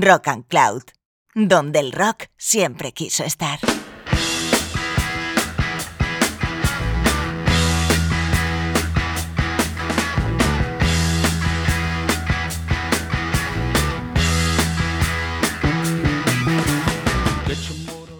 Rock and Cloud, donde el rock siempre quiso estar.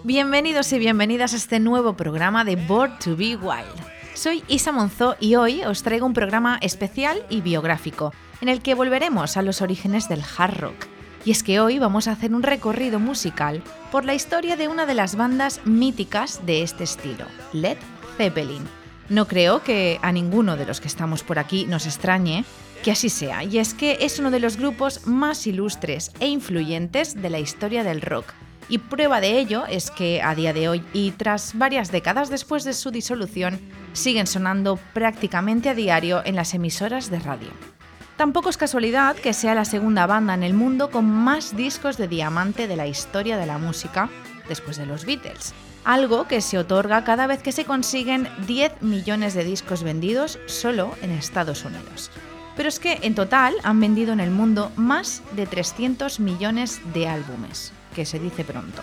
Bienvenidos y bienvenidas a este nuevo programa de Bored to Be Wild. Soy Isa Monzó y hoy os traigo un programa especial y biográfico, en el que volveremos a los orígenes del hard rock. Y es que hoy vamos a hacer un recorrido musical por la historia de una de las bandas míticas de este estilo, Led Zeppelin. No creo que a ninguno de los que estamos por aquí nos extrañe que así sea, y es que es uno de los grupos más ilustres e influyentes de la historia del rock y prueba de ello es que a día de hoy y tras varias décadas después de su disolución, siguen sonando prácticamente a diario en las emisoras de radio. Tampoco es casualidad que sea la segunda banda en el mundo con más discos de diamante de la historia de la música, después de los Beatles, algo que se otorga cada vez que se consiguen 10 millones de discos vendidos solo en Estados Unidos. Pero es que en total han vendido en el mundo más de 300 millones de álbumes que se dice pronto.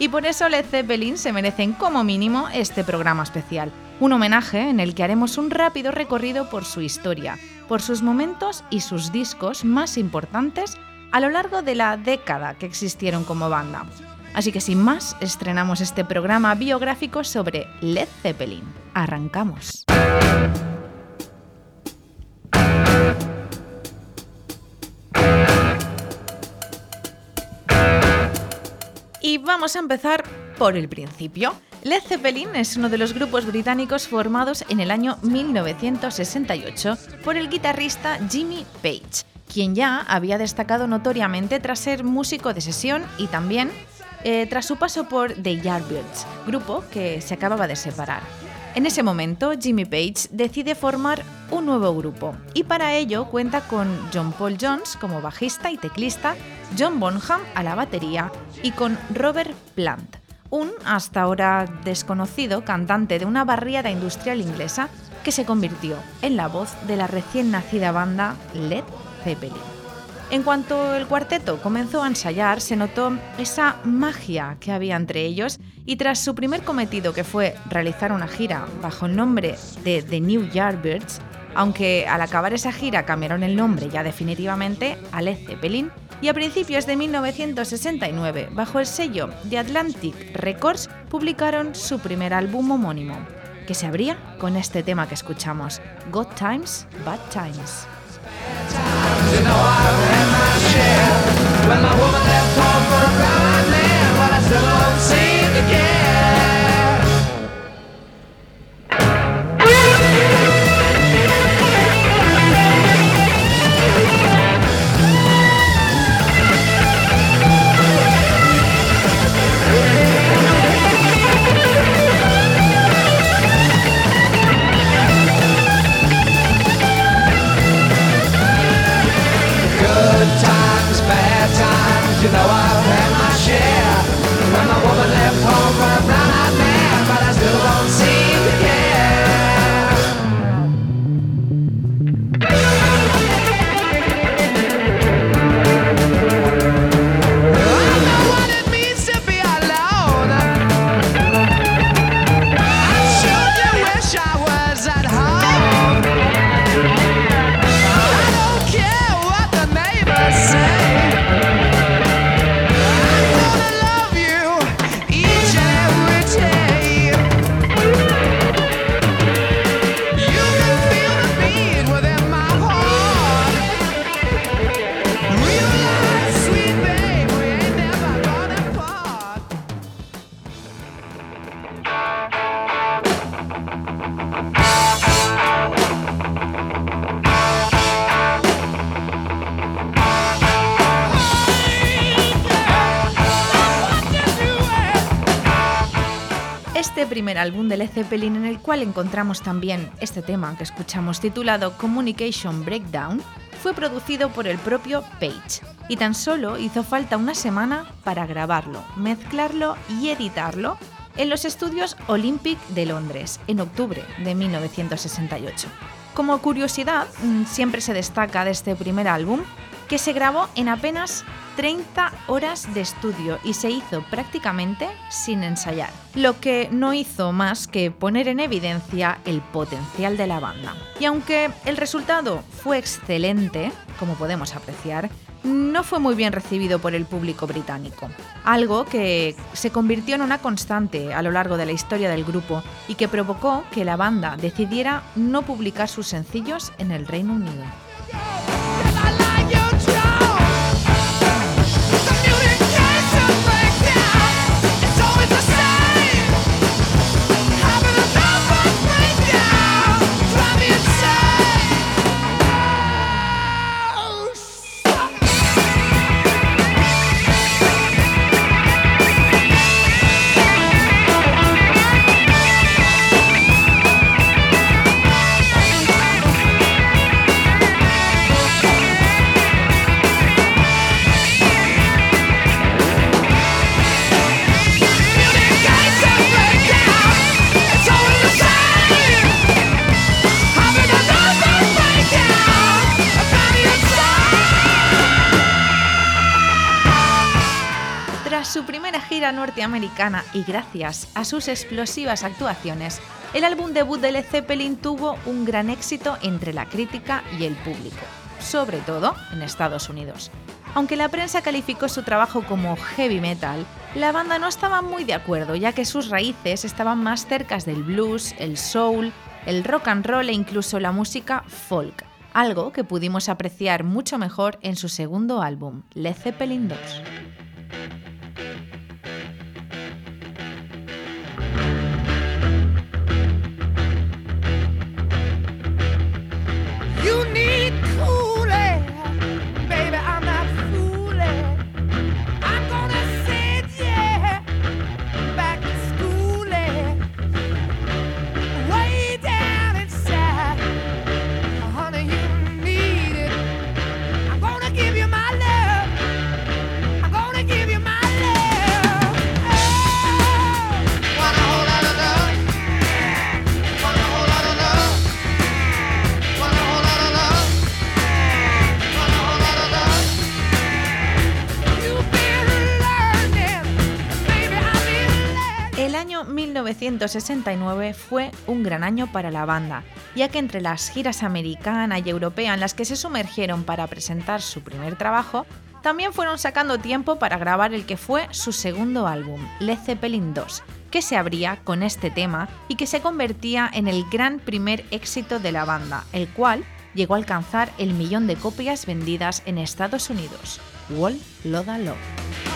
Y por eso Led Zeppelin se merecen como mínimo este programa especial, un homenaje en el que haremos un rápido recorrido por su historia, por sus momentos y sus discos más importantes a lo largo de la década que existieron como banda. Así que sin más, estrenamos este programa biográfico sobre Led Zeppelin. Arrancamos. Y vamos a empezar por el principio. Led Zeppelin es uno de los grupos británicos formados en el año 1968 por el guitarrista Jimmy Page, quien ya había destacado notoriamente tras ser músico de sesión y también eh, tras su paso por The Yardbirds, grupo que se acababa de separar. En ese momento, Jimmy Page decide formar un nuevo grupo y para ello cuenta con John Paul Jones como bajista y teclista, John Bonham a la batería y con Robert Plant, un hasta ahora desconocido cantante de una barriada industrial inglesa que se convirtió en la voz de la recién nacida banda Led Zeppelin. En cuanto el cuarteto comenzó a ensayar, se notó esa magia que había entre ellos y tras su primer cometido, que fue realizar una gira bajo el nombre de The New Yardbirds, aunque al acabar esa gira cambiaron el nombre ya definitivamente a Led Zeppelin, y a principios de 1969, bajo el sello de Atlantic Records, publicaron su primer álbum homónimo, que se abría con este tema que escuchamos, Good Times, Bad Times. Primer álbum de Led Zeppelin en el cual encontramos también este tema que escuchamos titulado Communication Breakdown, fue producido por el propio Page y tan solo hizo falta una semana para grabarlo, mezclarlo y editarlo en los estudios Olympic de Londres en octubre de 1968. Como curiosidad, mm, siempre se destaca de este primer álbum que se grabó en apenas 30 horas de estudio y se hizo prácticamente sin ensayar, lo que no hizo más que poner en evidencia el potencial de la banda. Y aunque el resultado fue excelente, como podemos apreciar, no fue muy bien recibido por el público británico, algo que se convirtió en una constante a lo largo de la historia del grupo y que provocó que la banda decidiera no publicar sus sencillos en el Reino Unido. Norteamericana y gracias a sus explosivas actuaciones, el álbum debut de Led Zeppelin tuvo un gran éxito entre la crítica y el público, sobre todo en Estados Unidos. Aunque la prensa calificó su trabajo como heavy metal, la banda no estaba muy de acuerdo, ya que sus raíces estaban más cerca del blues, el soul, el rock and roll e incluso la música folk, algo que pudimos apreciar mucho mejor en su segundo álbum, Led Zeppelin 2. 1969 fue un gran año para la banda, ya que entre las giras americana y europea en las que se sumergieron para presentar su primer trabajo, también fueron sacando tiempo para grabar el que fue su segundo álbum, Led Zeppelin 2, que se abría con este tema y que se convertía en el gran primer éxito de la banda, el cual llegó a alcanzar el millón de copias vendidas en Estados Unidos. Wall Loda Love.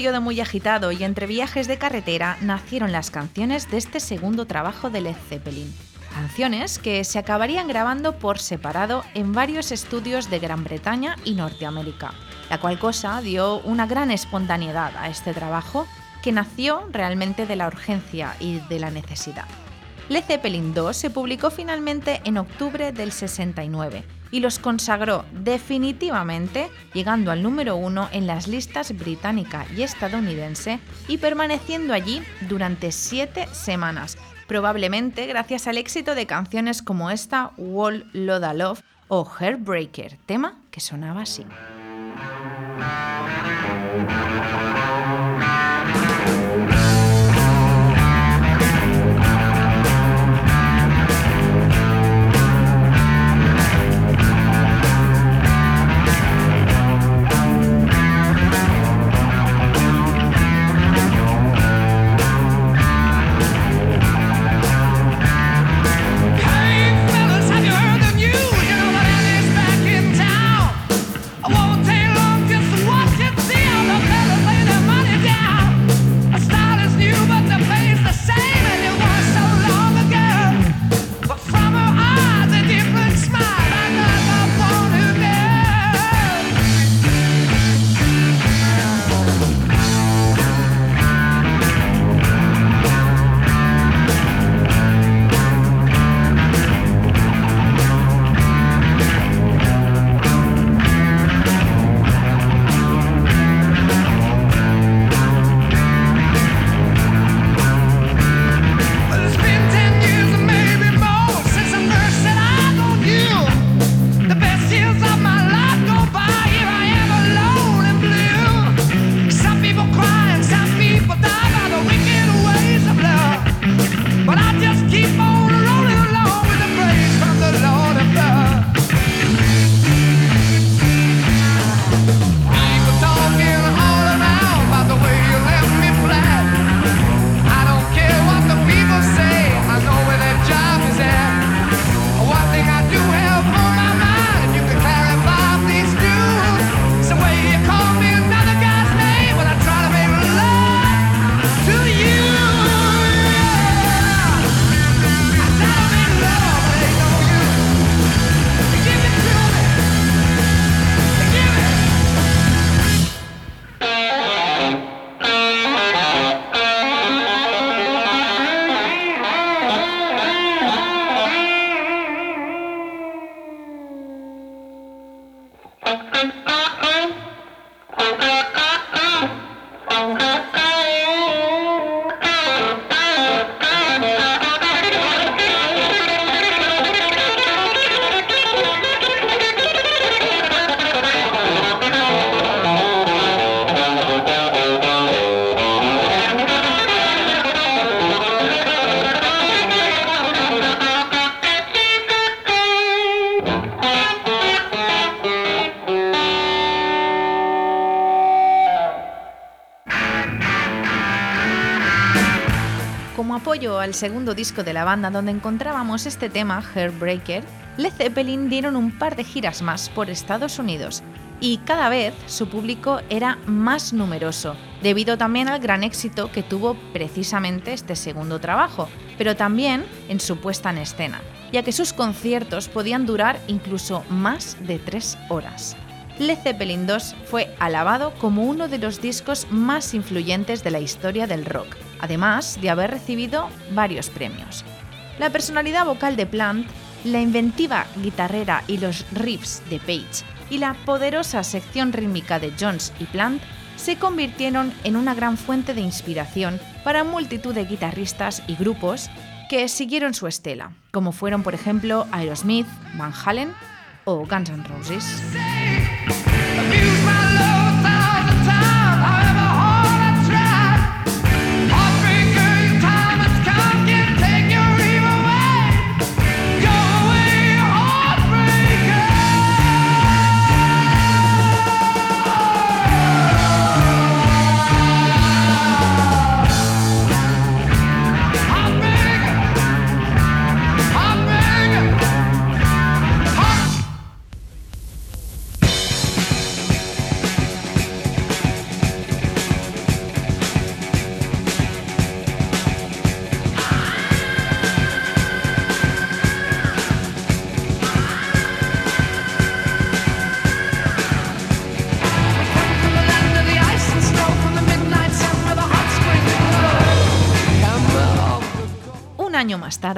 Periodo muy agitado y entre viajes de carretera nacieron las canciones de este segundo trabajo de Led Zeppelin. Canciones que se acabarían grabando por separado en varios estudios de Gran Bretaña y Norteamérica, la cual cosa dio una gran espontaneidad a este trabajo que nació realmente de la urgencia y de la necesidad. Led Zeppelin 2 se publicó finalmente en octubre del 69 y los consagró definitivamente, llegando al número uno en las listas británica y estadounidense y permaneciendo allí durante siete semanas, probablemente gracias al éxito de canciones como esta Wall Loda Love o Heartbreaker, tema que sonaba así. Al segundo disco de la banda donde encontrábamos este tema, Heartbreaker, Led Zeppelin dieron un par de giras más por Estados Unidos y cada vez su público era más numeroso, debido también al gran éxito que tuvo precisamente este segundo trabajo, pero también en su puesta en escena, ya que sus conciertos podían durar incluso más de tres horas. Led Zeppelin 2 fue alabado como uno de los discos más influyentes de la historia del rock, además de haber recibido varios premios. La personalidad vocal de Plant, la inventiva guitarrera y los riffs de Page y la poderosa sección rítmica de Jones y Plant se convirtieron en una gran fuente de inspiración para multitud de guitarristas y grupos que siguieron su estela, como fueron por ejemplo Aerosmith, Van Halen o Guns N' Roses.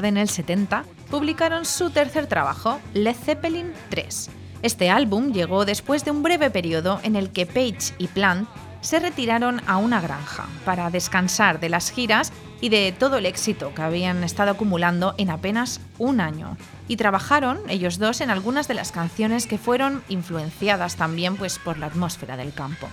En el 70, publicaron su tercer trabajo, Led Zeppelin 3. Este álbum llegó después de un breve periodo en el que Page y Plant se retiraron a una granja para descansar de las giras y de todo el éxito que habían estado acumulando en apenas un año. Y trabajaron ellos dos en algunas de las canciones que fueron influenciadas también pues, por la atmósfera del campo.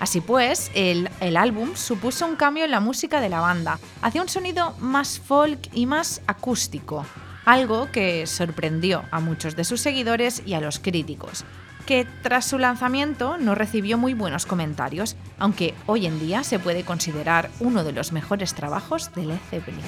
Así pues, el, álbum supuso un cambio en la música de la banda, hacia un sonido más folk y más acústico, algo que sorprendió a muchos de sus seguidores y a los críticos, que tras su lanzamiento no recibió muy buenos comentarios, aunque hoy en día se puede considerar uno de los mejores trabajos de Led Zeppelin.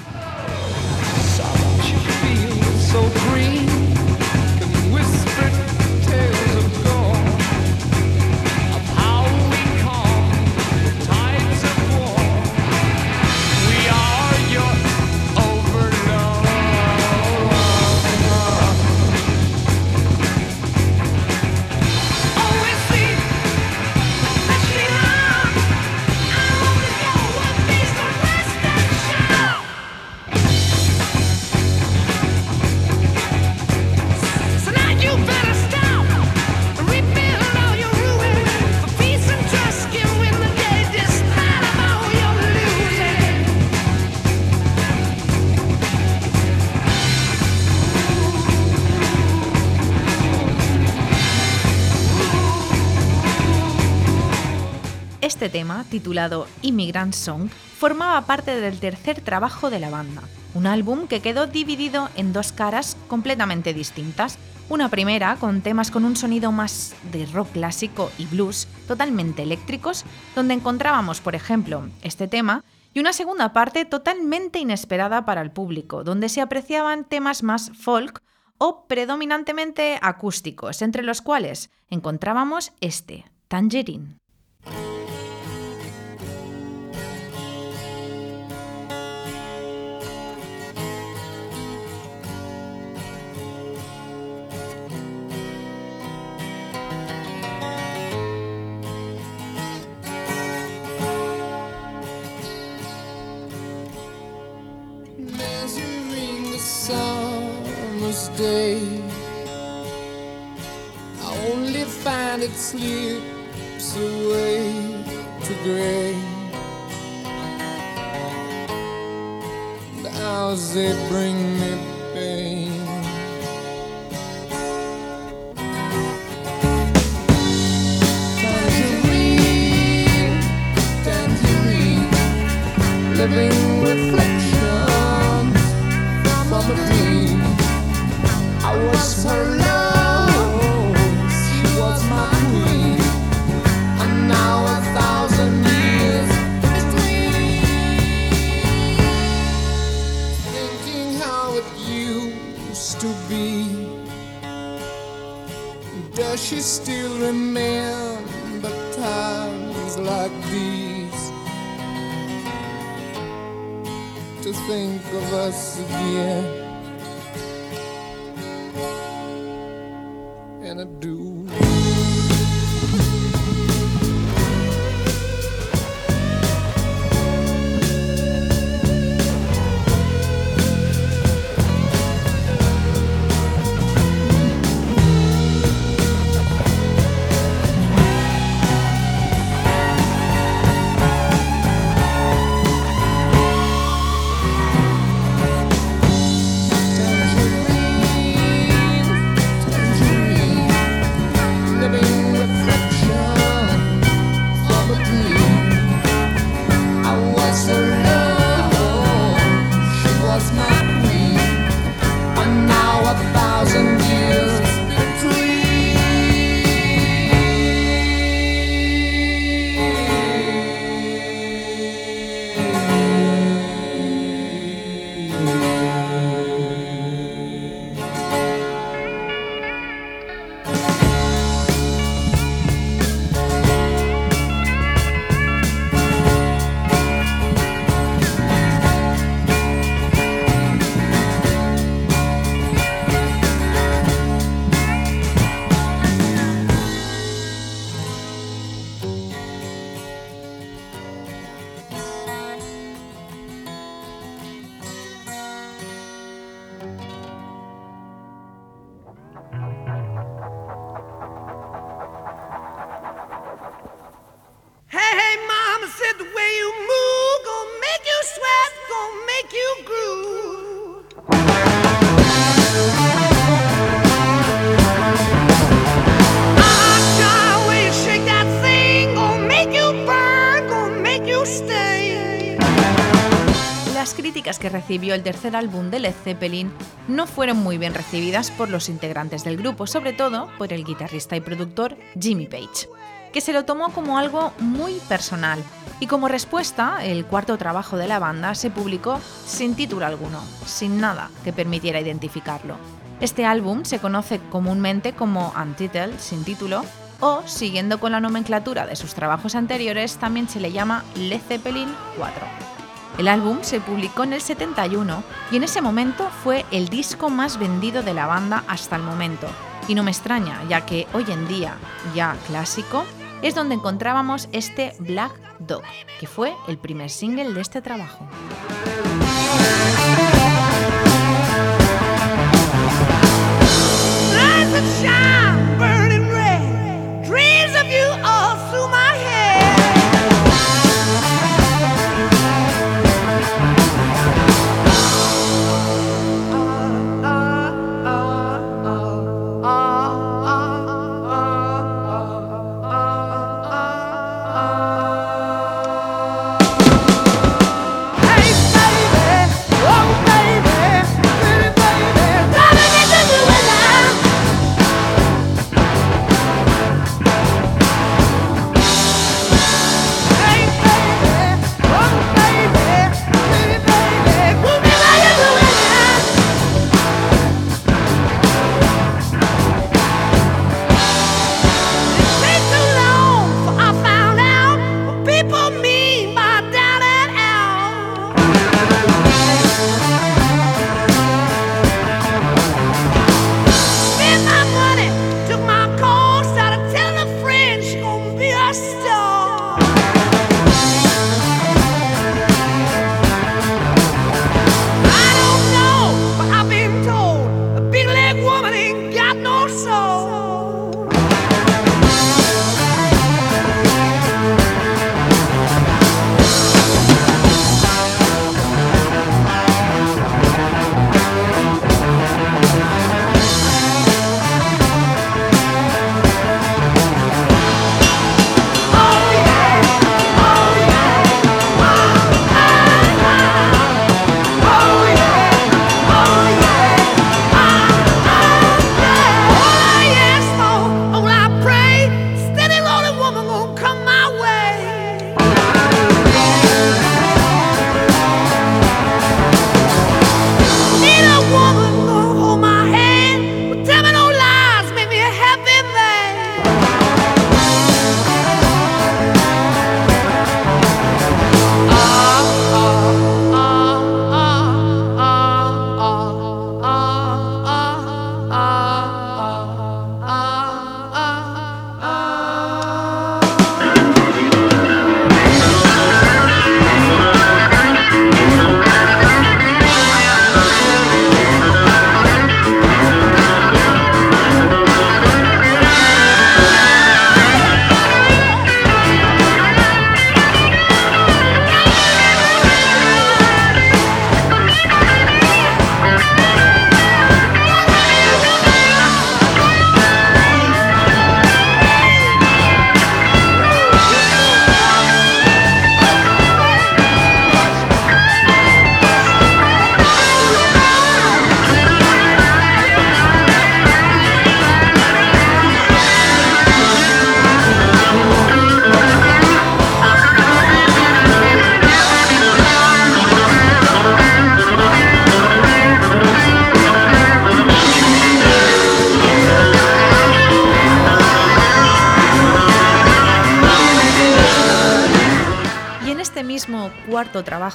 Este tema, titulado Immigrant Song, formaba parte del tercer trabajo de la banda, un álbum que quedó dividido en dos caras completamente distintas. Una primera con temas con un sonido más de rock clásico y blues, totalmente eléctricos, donde encontrábamos, por ejemplo, este tema, y una segunda parte totalmente inesperada para el público, donde se apreciaban temas más folk o predominantemente acústicos, entre los cuales encontrábamos este, Tangerine. Day. I only find it slips away to gray. The hours they bring me el tercer álbum de Led Zeppelin no fueron muy bien recibidas por los integrantes del grupo, sobre todo por el guitarrista y productor Jimmy Page, que se lo tomó como algo muy personal. Y como respuesta, el cuarto trabajo de la banda se publicó sin título alguno, sin nada que permitiera identificarlo. Este álbum se conoce comúnmente como Untitled, sin título, o, siguiendo con la nomenclatura de sus trabajos anteriores, también se le llama Led Zeppelin 4. El álbum se publicó en el 71 y en ese momento fue el disco más vendido de la banda hasta el momento. Y no me extraña, ya que hoy en día, ya clásico, es donde encontrábamos este Black Dog, que fue el primer single de este trabajo.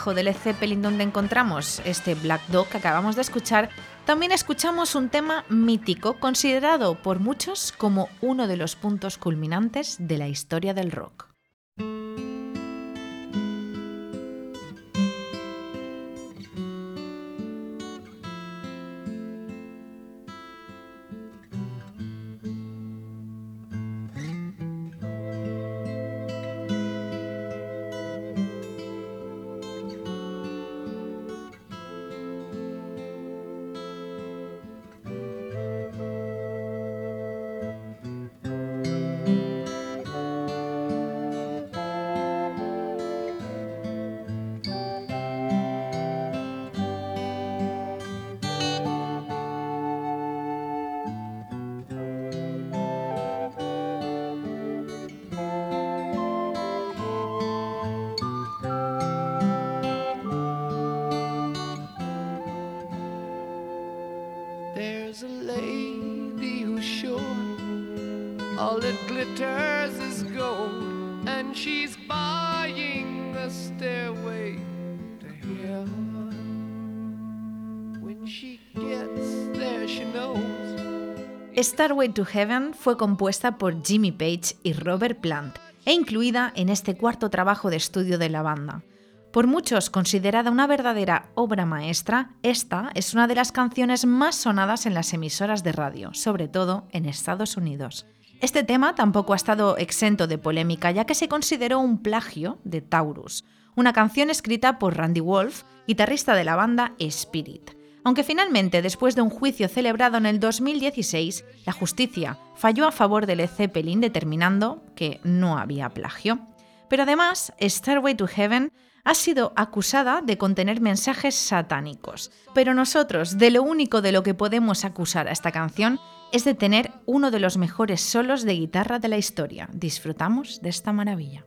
Trabajo de Led Zeppelin donde encontramos este Black Dog que acabamos de escuchar, también escuchamos un tema mítico considerado por muchos como uno de los puntos culminantes de la historia del rock. Starway to Heaven fue compuesta por Jimmy Page y Robert Plant e incluida en este cuarto trabajo de estudio de la banda. Por muchos considerada una verdadera obra maestra, esta es una de las canciones más sonadas en las emisoras de radio, sobre todo en Estados Unidos. Este tema tampoco ha estado exento de polémica, ya que se consideró un plagio de Taurus, una canción escrita por Randy Wolf, guitarrista de la banda Spirit. Aunque finalmente, después de un juicio celebrado en el 2016, la justicia falló a favor de Led Zeppelin determinando que no había plagio. Pero además, Starway to Heaven ha sido acusada de contener mensajes satánicos. Pero nosotros, de lo único de lo que podemos acusar a esta canción es de tener uno de los mejores solos de guitarra de la historia. Disfrutamos de esta maravilla.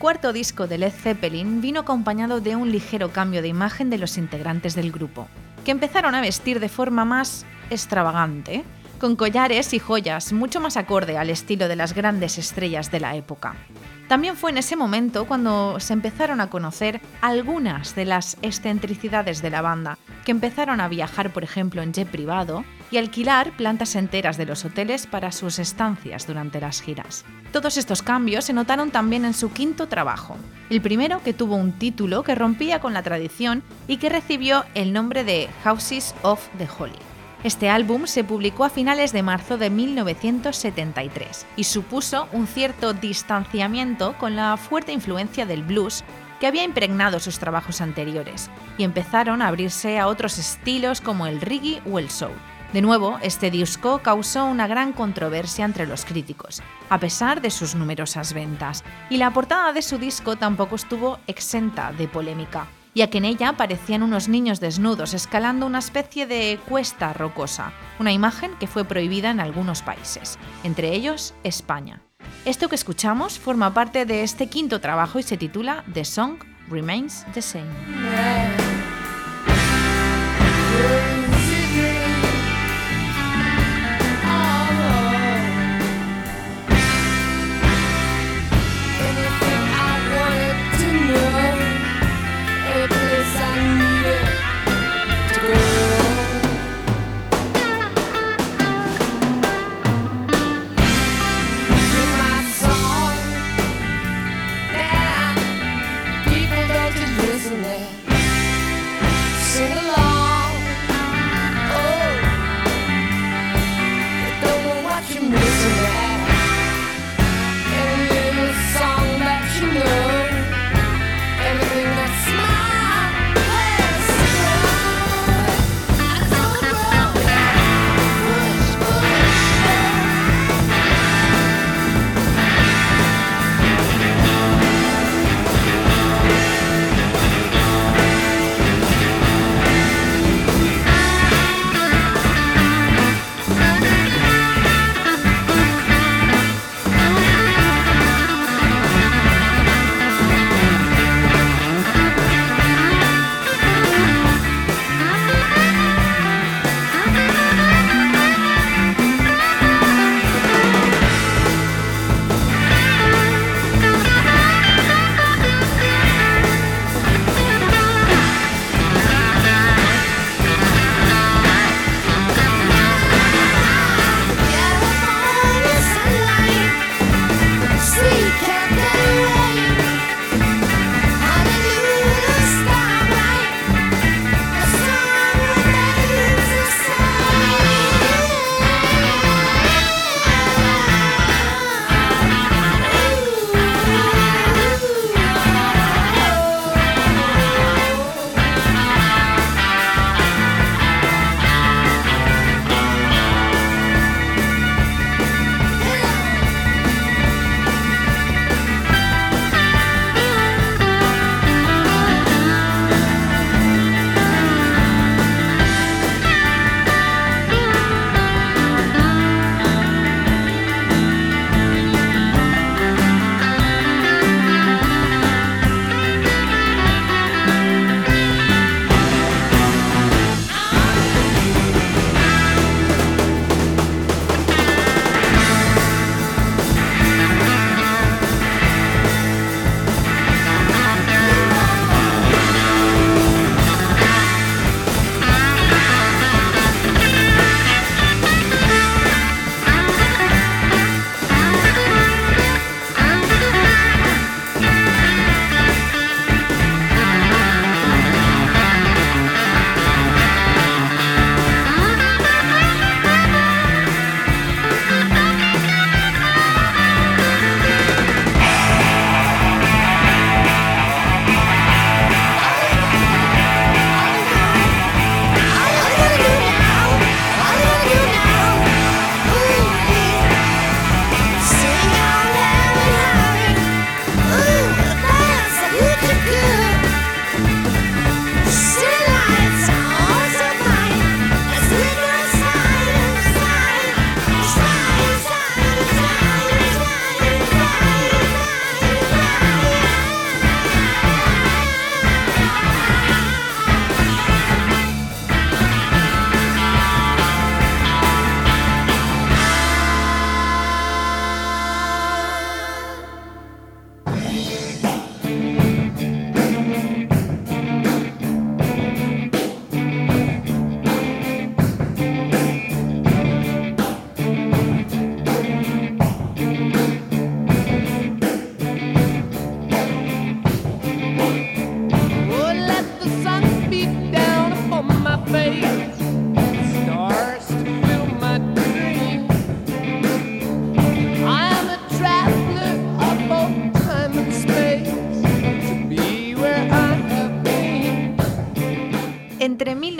Cuarto disco de Led Zeppelin vino acompañado de un ligero cambio de imagen de los integrantes del grupo, que empezaron a vestir de forma más extravagante, con collares y joyas mucho más acorde al estilo de las grandes estrellas de la época. También fue en ese momento cuando se empezaron a conocer algunas de las excentricidades de la banda, que empezaron a viajar, por ejemplo, en jet privado y alquilar plantas enteras de los hoteles para sus estancias durante las giras. Todos estos cambios se notaron también en su quinto trabajo, el primero que tuvo un título que rompía con la tradición y que recibió el nombre de Houses of the Holy. Este álbum se publicó a finales de marzo de 1973 y supuso un cierto distanciamiento con la fuerte influencia del blues que había impregnado sus trabajos anteriores, y empezaron a abrirse a otros estilos como el reggae o el soul. De nuevo, este disco causó una gran controversia entre los críticos, a pesar de sus numerosas ventas, y la portada de su disco tampoco estuvo exenta de polémica ya que en ella aparecían unos niños desnudos escalando una especie de cuesta rocosa, una imagen que fue prohibida en algunos países, entre ellos España. Esto que escuchamos forma parte de este quinto trabajo y se titula The Song Remains the Same.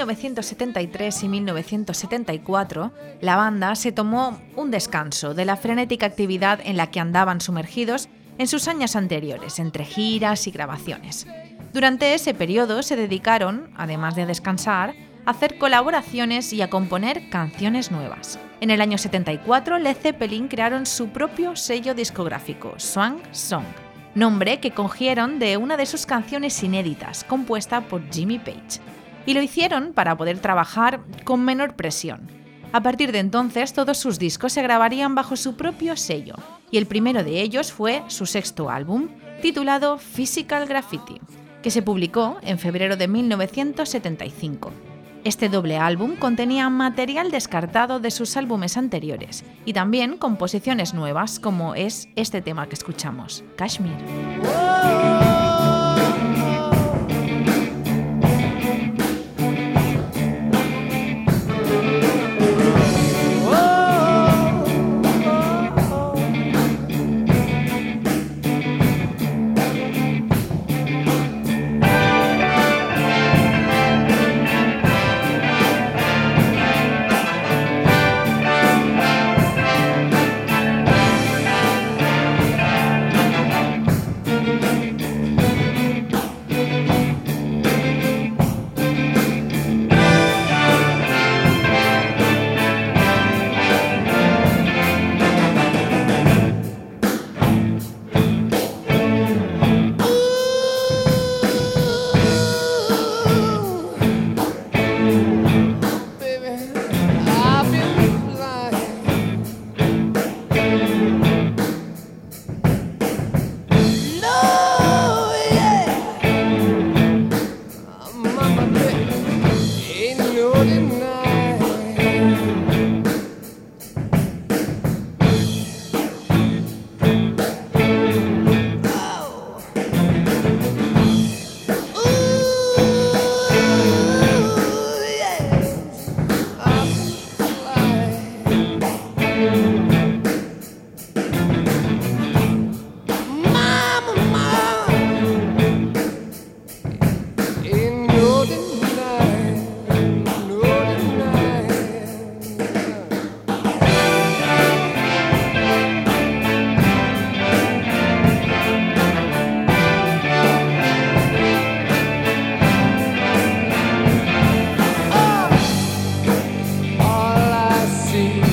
1973 y 1974, la banda se tomó un descanso de la frenética actividad en la que andaban sumergidos en sus años anteriores, entre giras y grabaciones. Durante ese periodo se dedicaron, además de descansar, a hacer colaboraciones y a componer canciones nuevas. En el año 74, Led Zeppelin crearon su propio sello discográfico, Swan Song, nombre que cogieron de una de sus canciones inéditas, compuesta por Jimmy Page. Y lo hicieron para poder trabajar con menor presión. A partir de entonces, todos sus discos se grabarían bajo su propio sello, y el primero de ellos fue su sexto álbum, titulado Physical Graffiti, que se publicó en febrero de 1975. Este doble álbum contenía material descartado de sus álbumes anteriores y también composiciones nuevas como es este tema que escuchamos, Kashmir. See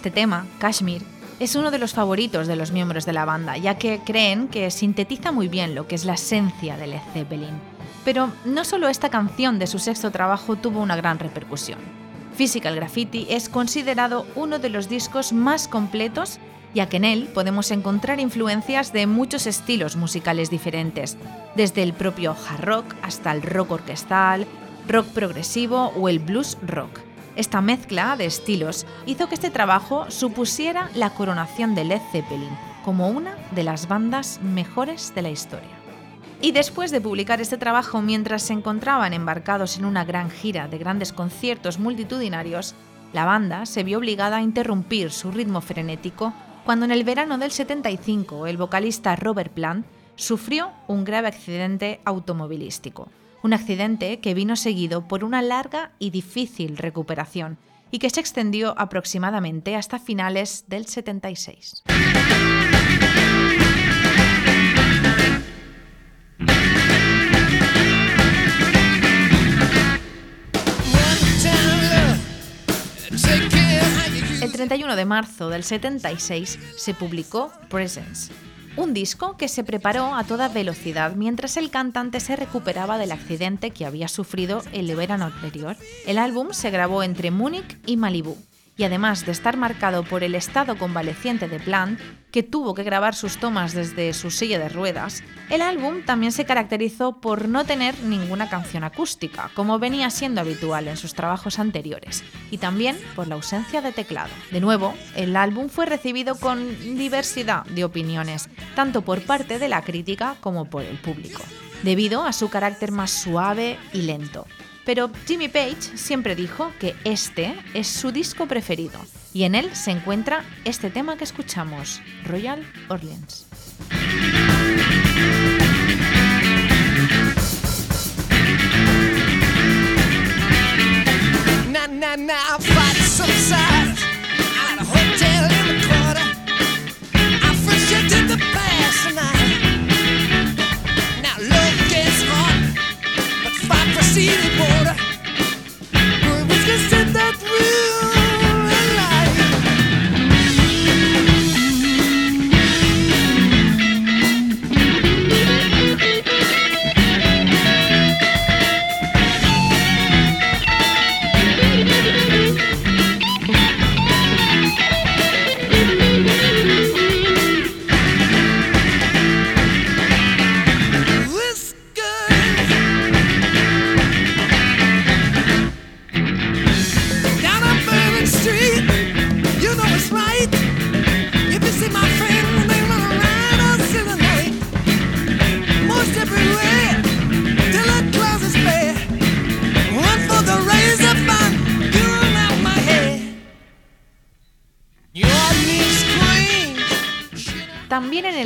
Este tema, Kashmir, es uno de los favoritos de los miembros de la banda, ya que creen que sintetiza muy bien lo que es la esencia de Led Zeppelin. Pero no solo esta canción de su sexto trabajo tuvo una gran repercusión. Physical Graffiti es considerado uno de los discos más completos, ya que en él podemos encontrar influencias de muchos estilos musicales diferentes, desde el propio hard rock hasta el rock orquestal, rock progresivo o el blues rock. Esta mezcla de estilos hizo que este trabajo supusiera la coronación de Led Zeppelin como una de las bandas mejores de la historia. Y después de publicar este trabajo mientras se encontraban embarcados en una gran gira de grandes conciertos multitudinarios, la banda se vio obligada a interrumpir su ritmo frenético cuando en el verano del 75 el vocalista Robert Plant sufrió un grave accidente automovilístico un accidente que vino seguido por una larga y difícil recuperación y que se extendió aproximadamente hasta finales del 76. El 31 de marzo del 76 se publicó Presence, un disco que se preparó a toda velocidad mientras el cantante se recuperaba del accidente que había sufrido el verano anterior. El álbum se grabó entre Múnich y Malibú y además de estar marcado por el estado convaleciente de Plant, que tuvo que grabar sus tomas desde su silla de ruedas, el álbum también se caracterizó por no tener ninguna canción acústica, como venía siendo habitual en sus trabajos anteriores, y también por la ausencia de teclado. De nuevo, el álbum fue recibido con diversidad de opiniones, tanto por parte de la crítica como por el público, debido a su carácter más suave y lento. Pero Jimmy Page siempre dijo que este es su disco preferido y en él se encuentra este tema que escuchamos, Royal Orleans.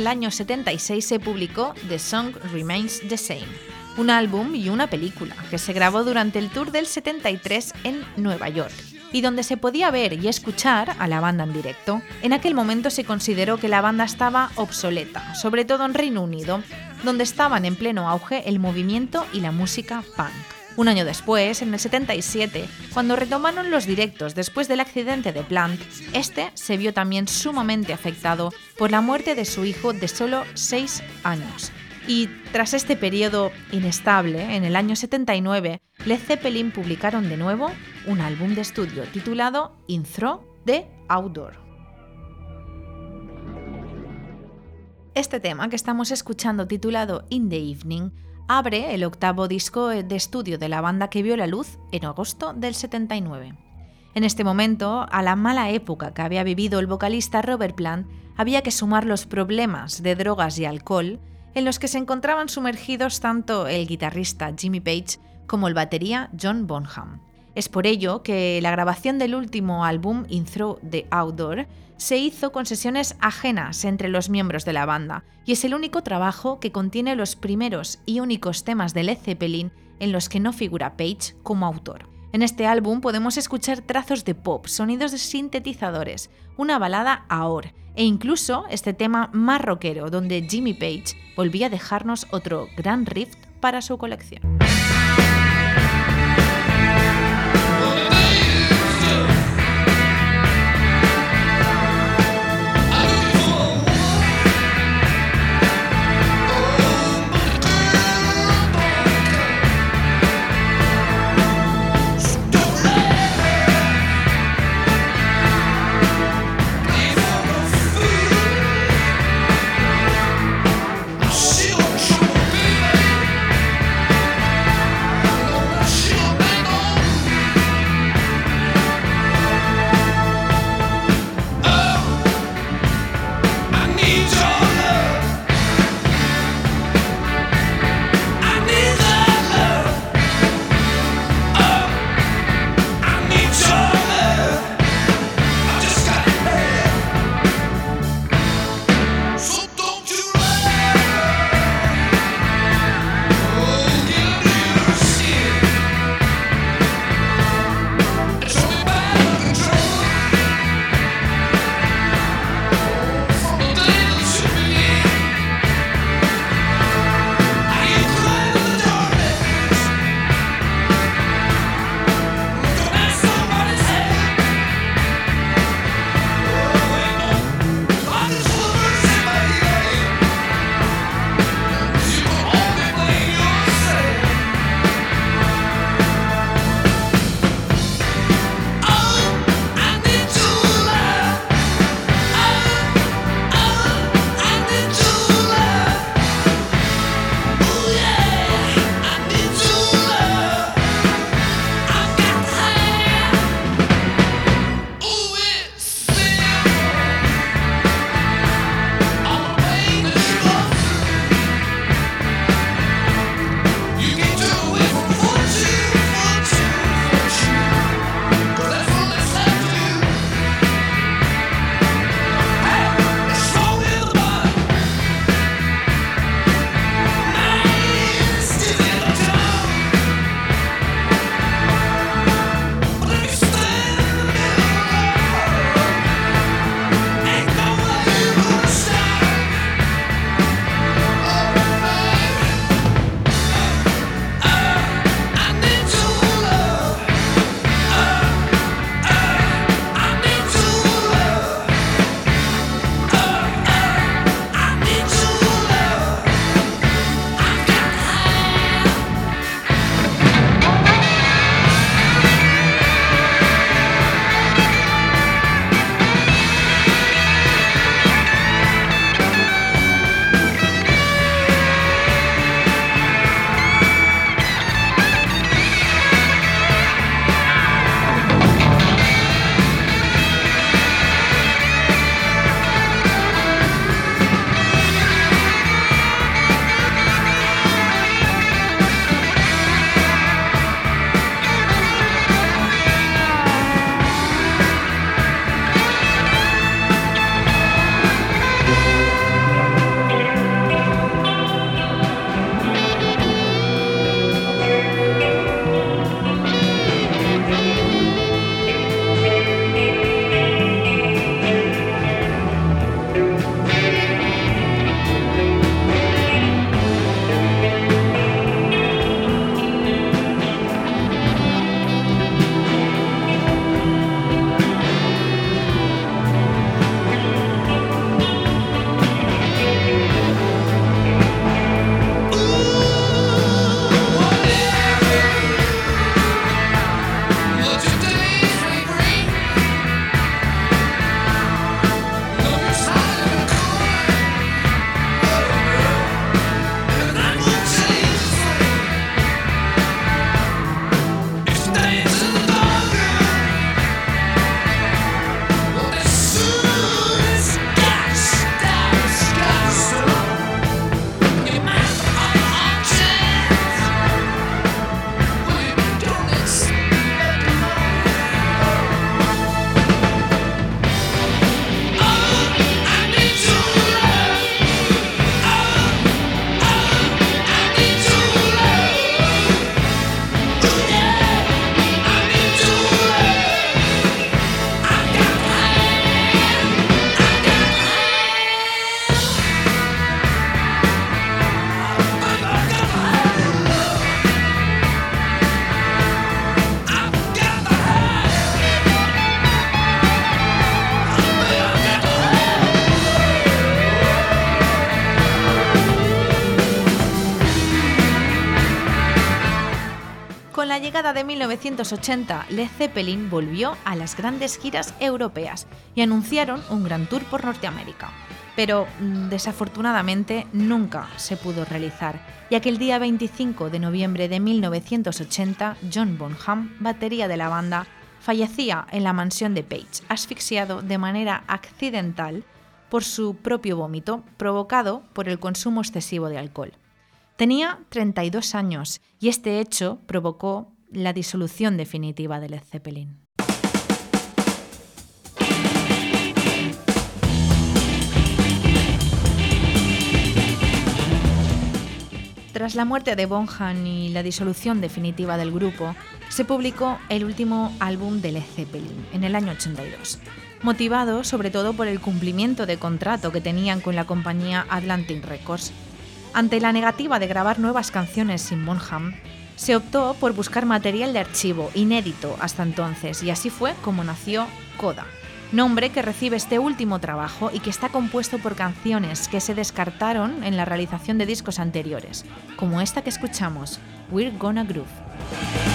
El año 76 se publicó The Song Remains the Same, un álbum y una película que se grabó durante el tour del 73 en Nueva York y donde se podía ver y escuchar a la banda en directo. En aquel momento se consideró que la banda estaba obsoleta, sobre todo en Reino Unido, donde estaban en pleno auge el movimiento y la música punk. Un año después, en el 77, cuando retomaron los directos después del accidente de Plant, este se vio también sumamente afectado por la muerte de su hijo de solo 6 años. Y tras este periodo inestable, en el año 79, Led Zeppelin publicaron de nuevo un álbum de estudio titulado Intro de Outdoor. Este tema que estamos escuchando titulado In the Evening abre el octavo disco de estudio de la banda que vio la luz en agosto del 79. En este momento, a la mala época que había vivido el vocalista Robert Plant, había que sumar los problemas de drogas y alcohol en los que se encontraban sumergidos tanto el guitarrista Jimmy Page como el batería John Bonham. Es por ello que la grabación del último álbum, In Through the Outdoor, se hizo con sesiones ajenas entre los miembros de la banda, y es el único trabajo que contiene los primeros y únicos temas de Led Zeppelin en los que no figura Page como autor. En este álbum podemos escuchar trazos de pop, sonidos de sintetizadores, una balada ahora e incluso este tema más rockero donde Jimmy Page volvía a dejarnos otro gran riff para su colección. 1980, Led Zeppelin volvió a las grandes giras europeas y anunciaron un gran tour por Norteamérica. Pero mm, desafortunadamente nunca se pudo realizar, ya que el día 25 de noviembre de 1980, John Bonham, batería de la banda, fallecía en la mansión de Page, asfixiado de manera accidental por su propio vómito provocado por el consumo excesivo de alcohol. Tenía 32 años y este hecho provocó la disolución definitiva de Led Zeppelin. Tras la muerte de Bonham y la disolución definitiva del grupo, se publicó el último álbum de Led Zeppelin en el año 82, motivado sobre todo por el cumplimiento de contrato que tenían con la compañía Atlantic Records. Ante la negativa de grabar nuevas canciones sin Bonham, se optó por buscar material de archivo inédito hasta entonces y así fue como nació Coda, nombre que recibe este último trabajo y que está compuesto por canciones que se descartaron en la realización de discos anteriores, como esta que escuchamos, We're Gonna Groove.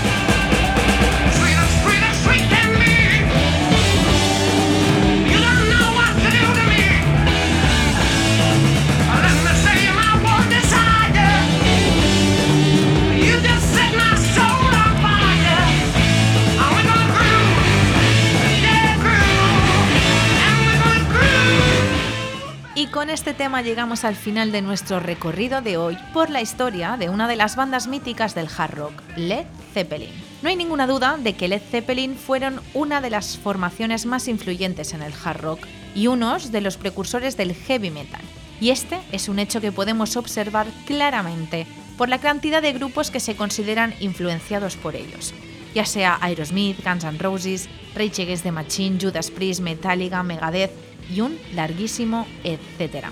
Llegamos al final de nuestro recorrido de hoy por la historia de una de las bandas míticas del hard rock, Led Zeppelin. No hay ninguna duda de que Led Zeppelin fueron una de las formaciones más influyentes en el hard rock y unos de los precursores del heavy metal. Y este es un hecho que podemos observar claramente por la cantidad de grupos que se consideran influenciados por ellos, ya sea Aerosmith, Guns N' Roses, Rage Against the Machine, Judas Priest, Metallica, Megadeth, y un larguísimo etcétera.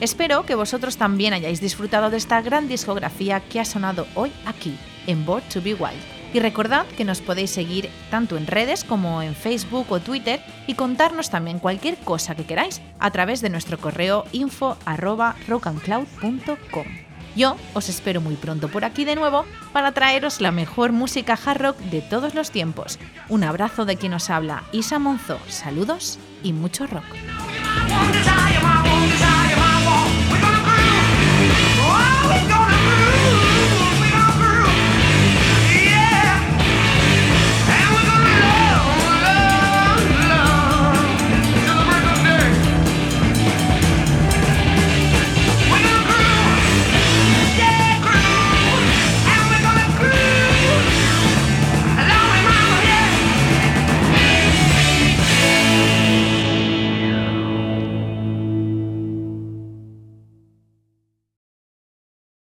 Espero que vosotros también hayáis disfrutado de esta gran discografía que ha sonado hoy aquí, en Board to Be Wild. Y recordad que nos podéis seguir tanto en redes como en Facebook o Twitter y contarnos también cualquier cosa que queráis a través de nuestro correo info Yo os espero muy pronto por aquí de nuevo para traeros la mejor música hard rock de todos los tiempos. Un abrazo de quien os habla, Isa Monzo. Saludos y mucho rock.